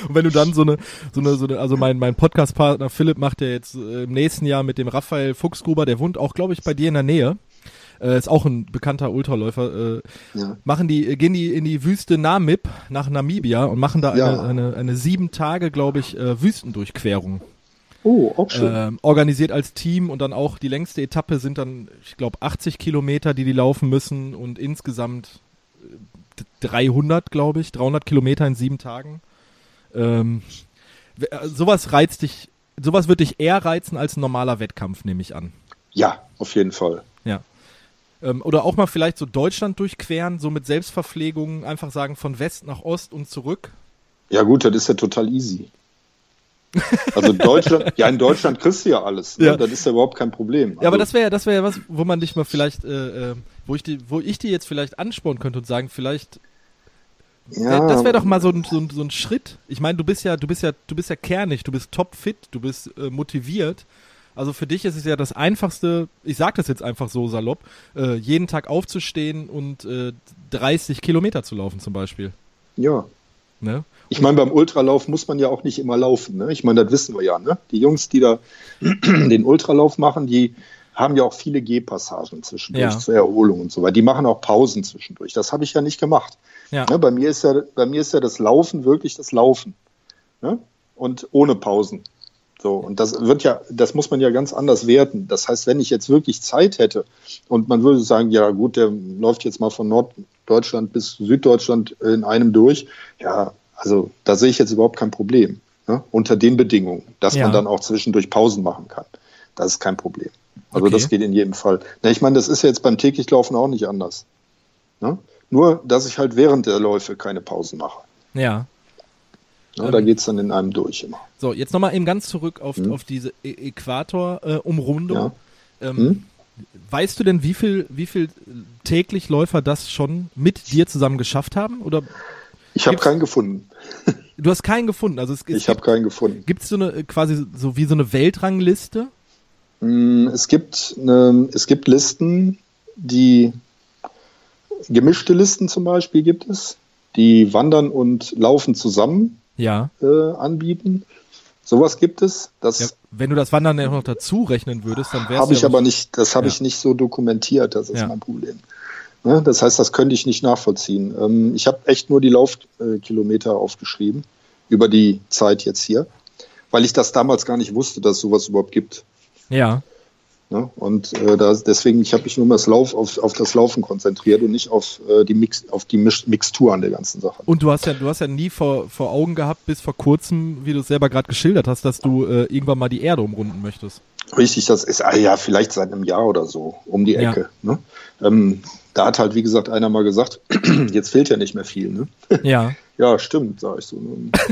Und wenn du dann so eine, so eine, so eine also mein, mein Podcast-Partner Philipp macht ja jetzt äh, im nächsten Jahr mit dem Raphael Fuchsgruber, der wohnt auch, glaube ich, bei dir in der Nähe. Äh, ist auch ein bekannter Ultraläufer. Äh, Ja. machen die, äh, gehen die in die Wüste Namib nach Namibia und machen da Ja. eine, eine, eine sieben Tage, glaube ich, äh, Wüstendurchquerung. Oh, auch schön. Ähm, organisiert als Team und dann auch die längste Etappe sind dann, ich glaube, 80 Kilometer, die die laufen müssen und insgesamt äh, 300, glaube ich, 300 Kilometer in sieben Tagen. Ähm, äh, sowas reizt dich, sowas wird dich eher reizen als ein normaler Wettkampf, nehme ich an. Ja, auf jeden Fall. Ja. Ähm, oder auch mal vielleicht so Deutschland durchqueren, so mit Selbstverpflegung, einfach sagen von West nach Ost und zurück. Ja gut, das ist ja total easy. Also Deutschland, [laughs] ja in Deutschland kriegst du ja alles. Ne? Ja. Das ist ja überhaupt kein Problem. Ja, aber Also, das wäre ja, das wäre ja was, wo man dich mal vielleicht, äh, äh, wo ich die, wo ich die jetzt vielleicht anspornen könnte und sagen, vielleicht Ja. Das wäre doch mal so ein, so, ein, so ein Schritt. Ich meine, du bist ja, du bist ja, du bist ja kernig, du bist topfit, du bist äh, motiviert. Also für dich ist es ja das einfachste, ich sag das jetzt einfach so salopp, äh, jeden Tag aufzustehen und äh, 30 Kilometer zu laufen zum Beispiel. Ja. Ne? Ich meine, beim Ultralauf muss man ja auch nicht immer laufen. Ne? Ich meine, das wissen wir ja. Ne? Die Jungs, die da [clears throat] den Ultralauf machen, die haben ja auch viele Gehpassagen zwischendurch ja. zur Erholung und so weiter. Die machen auch Pausen zwischendurch. Das habe ich ja nicht gemacht. Ja. Ne? Bei, mir ist ja, bei mir ist ja das Laufen wirklich das Laufen. Ne? Und ohne Pausen. So, und das wird ja, das muss man ja ganz anders werten. Das heißt, wenn ich jetzt wirklich Zeit hätte und man würde sagen, ja gut, der läuft jetzt mal von Norddeutschland bis Süddeutschland in einem durch, ja, also da sehe ich jetzt überhaupt kein Problem. Ne? Unter den Bedingungen, dass ja. man dann auch zwischendurch Pausen machen kann. Das ist kein Problem. Also okay. das geht in jedem Fall. Na, ich meine, das ist ja jetzt beim täglich Laufen auch nicht anders. Ne? Nur, dass ich halt während der Läufe keine Pausen mache. Ja. Ja, ähm, da geht es dann in einem durch immer. So, jetzt nochmal eben ganz zurück auf, hm. auf diese e Äquator-Umrundung. Ja. Ähm, hm? Weißt du denn, wie viel, wie viel täglich Läufer das schon mit dir zusammen geschafft haben? Oder ich habe keinen gefunden. Du hast keinen gefunden. Also es, es ich habe keinen gefunden. Gibt es so eine quasi so wie so eine Weltrangliste? Mm, es gibt eine, es gibt Listen, die gemischte Listen zum Beispiel gibt es, die wandern und laufen zusammen ja. äh, anbieten. Sowas gibt es. Das ja, wenn du das Wandern ja noch dazu rechnen würdest, dann wäre Habe ich aber nicht, das habe ja. ich nicht so dokumentiert, das ist mein Problem. Ne? Das heißt, das könnte ich nicht nachvollziehen. Ähm, ich habe echt nur die Laufkilometer aufgeschrieben über die Zeit jetzt hier, weil ich das damals gar nicht wusste, dass es sowas überhaupt gibt. Ja. Ne? Und äh, da, deswegen, ich habe mich nur das Lauf auf, auf das Laufen konzentriert und nicht auf äh, die Mix, auf die Mixtur an der ganzen Sache. Und du hast ja, du hast ja nie vor, vor Augen gehabt, bis vor kurzem, wie du es selber gerade geschildert hast, dass du äh, irgendwann mal die Erde umrunden möchtest. Richtig, das ist ah, ja vielleicht seit einem Jahr oder so um die Ecke. Ja. Ne? Ähm, da hat halt, wie gesagt, einer mal gesagt, [clears throat] jetzt fehlt ja nicht mehr viel. Ne? [laughs] Ja. ja, stimmt, sage ich so.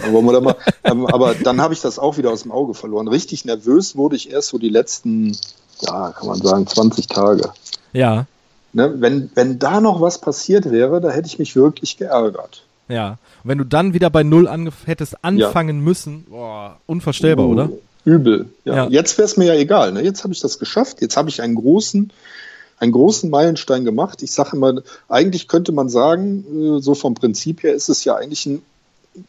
Aber, mal, ähm, aber dann habe ich das auch wieder aus dem Auge verloren. Richtig nervös wurde ich erst so die letzten ja, kann man sagen, 20 Tage. Ja. Ne, wenn, wenn da noch was passiert wäre, da hätte ich mich wirklich geärgert. Ja. Und wenn du dann wieder bei Null hättest anfangen ja. müssen, boah, unvorstellbar, uh, oder? Übel. Ja. ja. Jetzt wäre es mir ja egal. Ne? Jetzt habe ich das geschafft. Jetzt habe ich einen großen, einen großen Meilenstein gemacht. Ich sage immer, eigentlich könnte man sagen, äh, so vom Prinzip her ist es ja eigentlich ein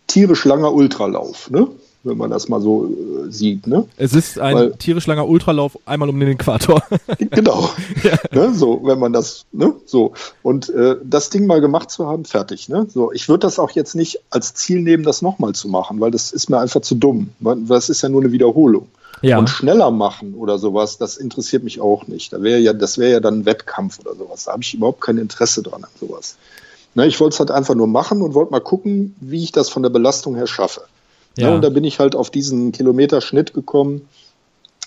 tierisch langer Ultralauf. Ne? Wenn man das mal so äh, sieht. Ne? Es ist ein Weil, tierisch langer Ultralauf einmal um den Äquator. genau. [laughs] ja. ne, so, wenn man das, ne, so. Und äh, das Ding mal gemacht zu haben, fertig. Ne? So, ich würde das auch jetzt nicht als Ziel nehmen, das nochmal zu machen, weil das ist mir einfach zu dumm. Das ist ja nur eine Wiederholung. Ja. Und schneller machen oder sowas, das interessiert mich auch nicht. Da wäre ja, das wäre ja dann ein Wettkampf oder sowas. Da habe ich überhaupt kein Interesse dran an sowas. Ne, ich wollte es halt einfach nur machen und wollte mal gucken, wie ich das von der Belastung her schaffe. Ja. ja. und da bin ich halt auf diesen Kilometerschnitt gekommen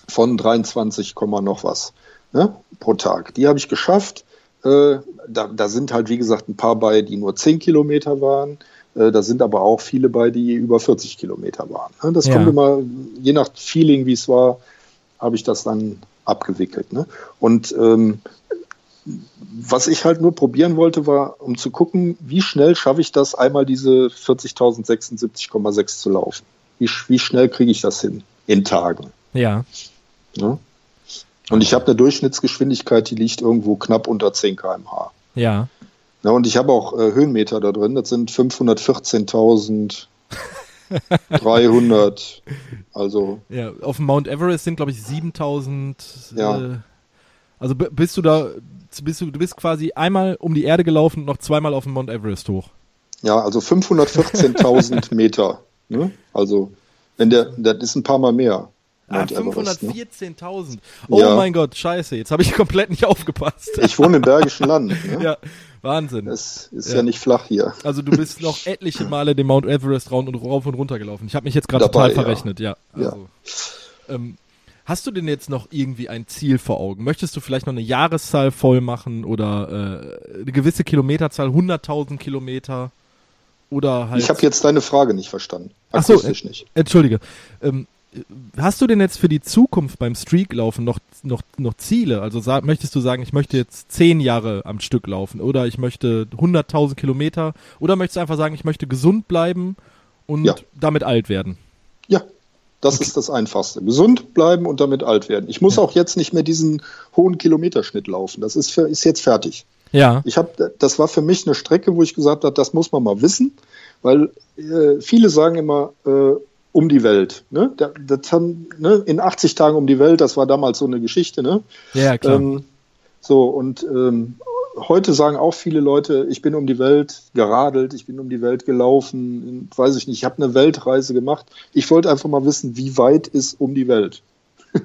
von 23, noch was ne, pro Tag. Die habe ich geschafft. Äh, da, da sind halt, wie gesagt, ein paar bei, die nur 10 Kilometer waren. Äh, da sind aber auch viele bei, die über 40 Kilometer waren. Ne? Das ja. kommt immer, je nach Feeling, wie es war, habe ich das dann abgewickelt. Ne? Und ähm, was ich halt nur probieren wollte, war, um zu gucken, wie schnell schaffe ich das, einmal diese 40.076,6 zu laufen. Wie, wie schnell kriege ich das hin? In Tagen. Ja. ja? Und ich habe eine Durchschnittsgeschwindigkeit, die liegt irgendwo knapp unter 10 km/h. Ja. ja und ich habe auch äh, Höhenmeter da drin, das sind 514.300. [laughs] also. Ja, auf dem Mount Everest sind, glaube ich, 7000. Ja. Äh, also bist du da bist du, du bist quasi einmal um die Erde gelaufen und noch zweimal auf dem Mount Everest hoch. Ja, also 514.000 [laughs] Meter. Ne? Also, wenn der, das ist ein paar Mal mehr. Ah, 514.000. Ne? Oh ja. mein Gott, scheiße, jetzt habe ich komplett nicht aufgepasst. Ich wohne im Bergischen Land. Ne? [laughs] Ja, Wahnsinn. Das ist ja. ja. nicht flach hier. Also du bist noch etliche Male den Mount Everest rauf und, rauf und runter gelaufen. Ich habe mich jetzt gerade total verrechnet, ja. ja. Also, ähm, Hast du denn jetzt noch irgendwie ein Ziel vor Augen? Möchtest du vielleicht noch eine Jahreszahl voll machen oder äh, eine gewisse Kilometerzahl, 100.000 Kilometer? Oder halt. Ich habe jetzt deine Frage nicht verstanden. Achso, äh, nicht. Entschuldige. Ähm, hast du denn jetzt für die Zukunft beim Streaklaufen noch, noch, noch Ziele? Also sag, möchtest du sagen, ich möchte jetzt zehn Jahre am Stück laufen oder ich möchte 100.000 Kilometer oder möchtest du einfach sagen, ich möchte gesund bleiben und ja. damit alt werden? Ja, das okay. ist das Einfachste. Gesund bleiben und damit alt werden. Ich muss ja. auch jetzt nicht mehr diesen hohen Kilometerschnitt laufen. Das ist, für, ist jetzt fertig. Ja. Ich habe, das war für mich eine Strecke, wo ich gesagt habe, das muss man mal wissen, weil äh, viele sagen immer äh, um die Welt. Ne? Das haben, ne? In 80 Tagen um die Welt, das war damals so eine Geschichte. Ne? Ja, klar. Ähm, so und ähm, heute sagen auch viele Leute, ich bin um die Welt geradelt, ich bin um die Welt gelaufen, weiß ich nicht, ich habe eine Weltreise gemacht. Ich wollte einfach mal wissen, wie weit ist um die Welt. [laughs]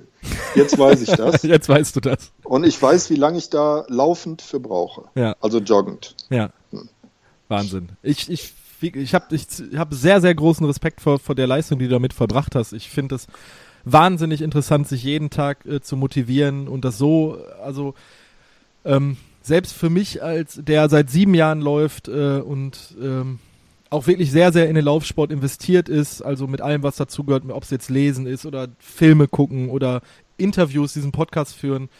Jetzt weiß ich das. [laughs] Jetzt weißt du das. Und ich weiß, wie lange ich da laufend für brauche. Ja. Also joggend. Ja. Hm. Wahnsinn. Ich, ich, ich habe ich hab sehr, sehr großen Respekt vor, vor der Leistung, die du damit verbracht hast. Ich finde es wahnsinnig interessant, sich jeden Tag äh, zu motivieren und das so, also ähm, selbst für mich, als der seit sieben Jahren läuft äh, und ähm, auch wirklich sehr, sehr in den Laufsport investiert ist, also mit allem, was dazugehört, ob es jetzt Lesen ist oder Filme gucken oder Interviews, diesen Podcast führen.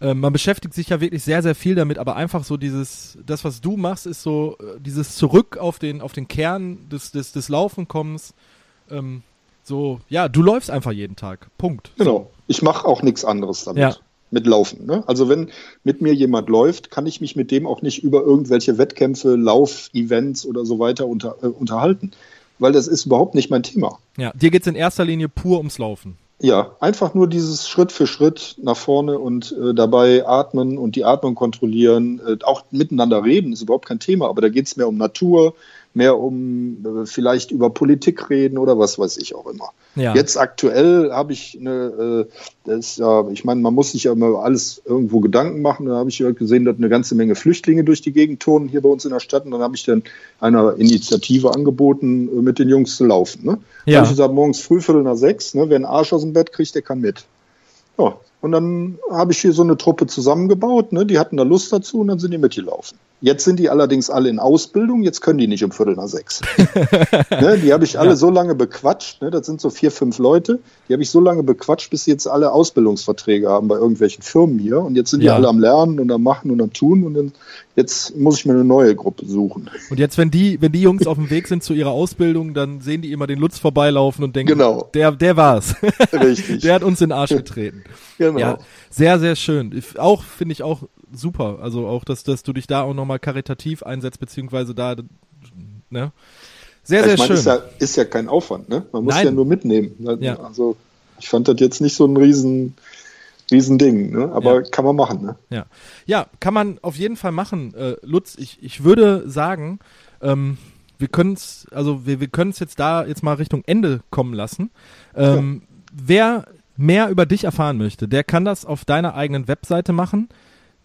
Ähm, man beschäftigt sich ja wirklich sehr, sehr viel damit, aber einfach so dieses, das, was du machst, ist so äh, dieses Zurück auf den, auf den Kern des, des, des Laufenkommens. Ähm, so, ja, du läufst einfach jeden Tag. Punkt. Genau. Ich mache auch nichts anderes damit. Ja mit Laufen. Ne? Also wenn mit mir jemand läuft, kann ich mich mit dem auch nicht über irgendwelche Wettkämpfe, Lauf-Events oder so weiter unter, äh, unterhalten, weil das ist überhaupt nicht mein Thema. Ja, dir geht es in erster Linie pur ums Laufen. Ja, einfach nur dieses Schritt für Schritt nach vorne und äh, dabei atmen und die Atmung kontrollieren. Äh, auch miteinander reden ist überhaupt kein Thema, aber da geht es mehr um Natur, mehr um äh, vielleicht über Politik reden oder was weiß ich auch immer. Ja. Jetzt aktuell habe ich eine, äh, das ja, ich meine, man muss sich ja immer alles irgendwo Gedanken machen. Da habe ich gesehen, dass eine ganze Menge Flüchtlinge durch die Gegend turnen hier bei uns in der Stadt. Und dann habe ich dann einer Initiative angeboten, äh, mit den Jungs zu laufen. Ne? Ja. Da habe ich gesagt, morgens früh Viertel nach sechs, ne, wer einen Arsch aus dem Bett kriegt, der kann mit. Ja, und dann habe ich hier so eine Truppe zusammengebaut, ne? die hatten da Lust dazu und dann sind die mitgelaufen. Jetzt sind die allerdings alle in Ausbildung, jetzt können die nicht um Viertel nach sechs. [laughs] ne? Die habe ich alle ja. so lange bequatscht, ne? das sind so vier, fünf Leute, die habe ich so lange bequatscht, bis sie jetzt alle Ausbildungsverträge haben bei irgendwelchen Firmen hier. Und jetzt sind ja. die alle am Lernen und am Machen und am Tun und dann, jetzt muss ich mir eine neue Gruppe suchen. Und jetzt, wenn die, wenn die Jungs auf dem Weg sind zu ihrer Ausbildung, dann sehen die immer den Lutz vorbeilaufen und denken, genau. der, der war's. Richtig. [laughs] der hat uns in den Arsch getreten. Genau. Ja, sehr, sehr schön. Auch finde ich auch super. Also auch, dass, dass du dich da auch nochmal karitativ einsetzt, beziehungsweise da, ne? Sehr, sehr ich mein, schön. Ist ja, ist ja kein Aufwand, ne? Man muss Nein. ja nur mitnehmen. Ja. Also ich fand das jetzt nicht so ein riesen, riesen Ding, ne? Aber ja. kann man machen, ne? Ja. Ja, kann man auf jeden Fall machen. Äh, Lutz, ich, ich würde sagen, ähm, wir können es, also wir, wir können es jetzt da jetzt mal Richtung Ende kommen lassen. Ähm, ja. Wer mehr über dich erfahren möchte, der kann das auf deiner eigenen Webseite machen,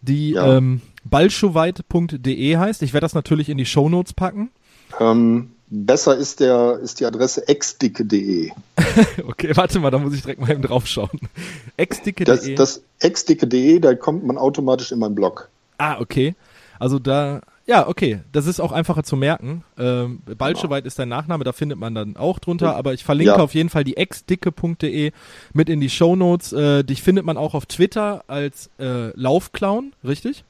die ja. ähm, balschoweit.de heißt. Ich werde das natürlich in die Shownotes packen. Ähm, besser ist, der, ist die Adresse exdicke.de. [laughs] okay, warte mal, da muss ich direkt mal eben draufschauen. [laughs] exdicke.de. Das, das exdicke.de, da kommt man automatisch in meinen Blog. Ah, okay. Also da ja, okay. Das ist auch einfacher zu merken. Ähm, Balscheweit ist dein Nachname, da findet man dann auch drunter, aber ich verlinke ja. auf jeden Fall die exdicke.de mit in die Shownotes. Äh, dich findet man auch auf Twitter als äh, Laufclown, richtig?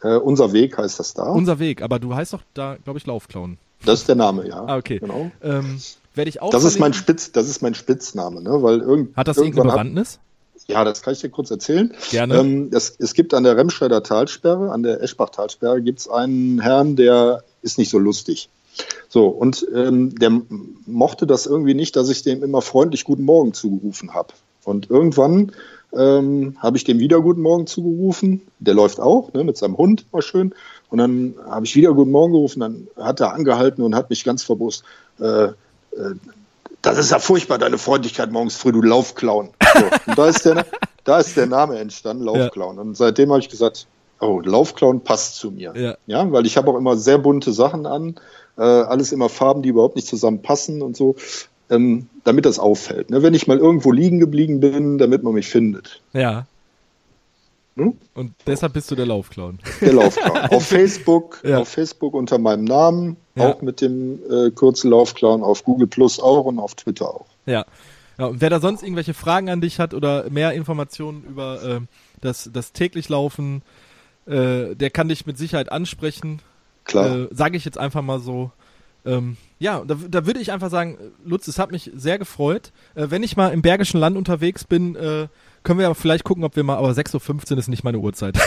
Äh, unser Weg heißt das da. Unser Weg, aber du heißt doch da, glaube ich, Laufclown. Das ist der Name, ja. Ah, okay. Genau. Ähm, werde ich auch das ist mein Spitz, das ist mein Spitzname, ne? Weil irgend, Hat das irgendeine Bewandtnis? Hat, ja, das kann ich dir kurz erzählen. Gerne. Ähm, es, es, gibt an der Remscheider Talsperre, an der Eschbach-Talsperre, gibt es einen Herrn, der ist nicht so lustig. So, und ähm, der mochte das irgendwie nicht, dass ich dem immer freundlich Guten Morgen zugerufen habe. Und irgendwann ähm, habe ich dem wieder Guten Morgen zugerufen. Der läuft auch, ne, mit seinem Hund, war schön. Und dann habe ich wieder Guten Morgen gerufen. Dann hat er angehalten und hat mich ganz verbusst. Äh, äh, das ist ja furchtbar, deine Freundlichkeit morgens früh, du Laufclown. So, [laughs] und da ist, der, da ist der Name entstanden, Laufclown. Ja. Und seitdem habe ich gesagt, oh, Laufclown passt zu mir. Ja, ja weil ich habe auch immer sehr bunte Sachen an, äh, alles immer Farben, die überhaupt nicht zusammenpassen und so, ähm, damit das auffällt. Ne? Wenn ich mal irgendwo liegen geblieben bin, damit man mich findet. Ja. Hm? Und deshalb bist du der Laufclown. Der Laufclown. [laughs] auf Facebook, ja. auf Facebook unter meinem Namen, ja. auch mit dem äh, Kürzel Laufclown, auf Google Plus auch und auf Twitter auch. Ja. Ja, und wer da sonst irgendwelche Fragen an dich hat oder mehr Informationen über äh, das, das täglich Laufen, äh, der kann dich mit Sicherheit ansprechen. Klar. Äh, Sage ich jetzt einfach mal so. Ähm, ja, da, da würde ich einfach sagen, Lutz, es hat mich sehr gefreut. Äh, wenn ich mal im Bergischen Land unterwegs bin, äh, können wir ja vielleicht gucken, ob wir mal, aber 6.15 Uhr ist nicht meine Uhrzeit.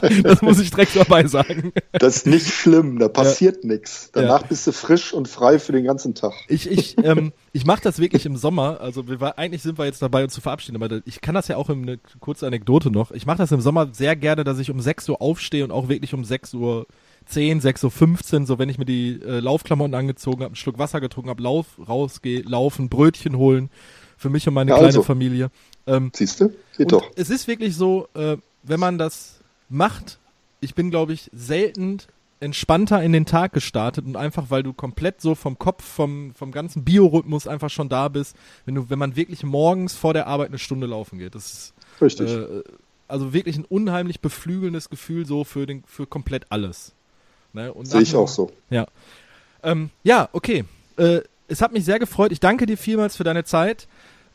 [laughs] das muss ich direkt dabei sagen. Das ist nicht schlimm, da passiert ja. nichts. Danach ja. bist du frisch und frei für den ganzen Tag. Ich, ich, ähm, ich mache das wirklich im Sommer. Also wir war, eigentlich sind wir jetzt dabei, uns zu verabschieden, aber ich kann das ja auch in eine kurze Anekdote noch. Ich mache das im Sommer sehr gerne, dass ich um 6 Uhr aufstehe und auch wirklich um 6 Uhr 10, 6 Uhr 15, so wenn ich mir die äh, Laufklamotten angezogen habe, einen Schluck Wasser getrunken habe, lauf, rausgehe, laufen, Brötchen holen für mich und meine ja, kleine also. Familie. Ähm, Siehst du? Geht doch. Es ist wirklich so, äh, wenn man das macht, ich bin, glaube ich, selten entspannter in den Tag gestartet und einfach, weil du komplett so vom Kopf, vom, vom ganzen Biorhythmus einfach schon da bist, wenn du, wenn man wirklich morgens vor der Arbeit eine Stunde laufen geht. Das ist Richtig. Äh, also wirklich ein unheimlich beflügelndes Gefühl so für den, für komplett alles. Ne? Sehe ich auch so. Ja. Ähm, ja, okay. Äh, es hat mich sehr gefreut. Ich danke dir vielmals für deine Zeit.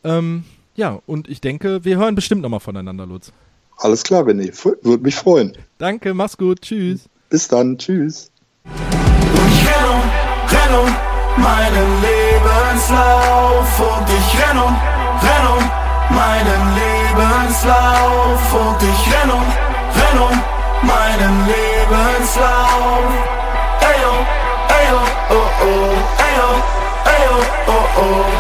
Ähm, ja, und ich denke, wir hören bestimmt nochmal voneinander, Lutz. Alles klar, René. Würde mich freuen. Danke, mach's gut. Tschüss. Bis dann. Tschüss. Ich renne um meinen Lebenslauf und ich renne um meinen Lebenslauf und ich renne um meinen Lebenslauf. Eyo, eyo, oh oh, eyo, eyo, oh oh.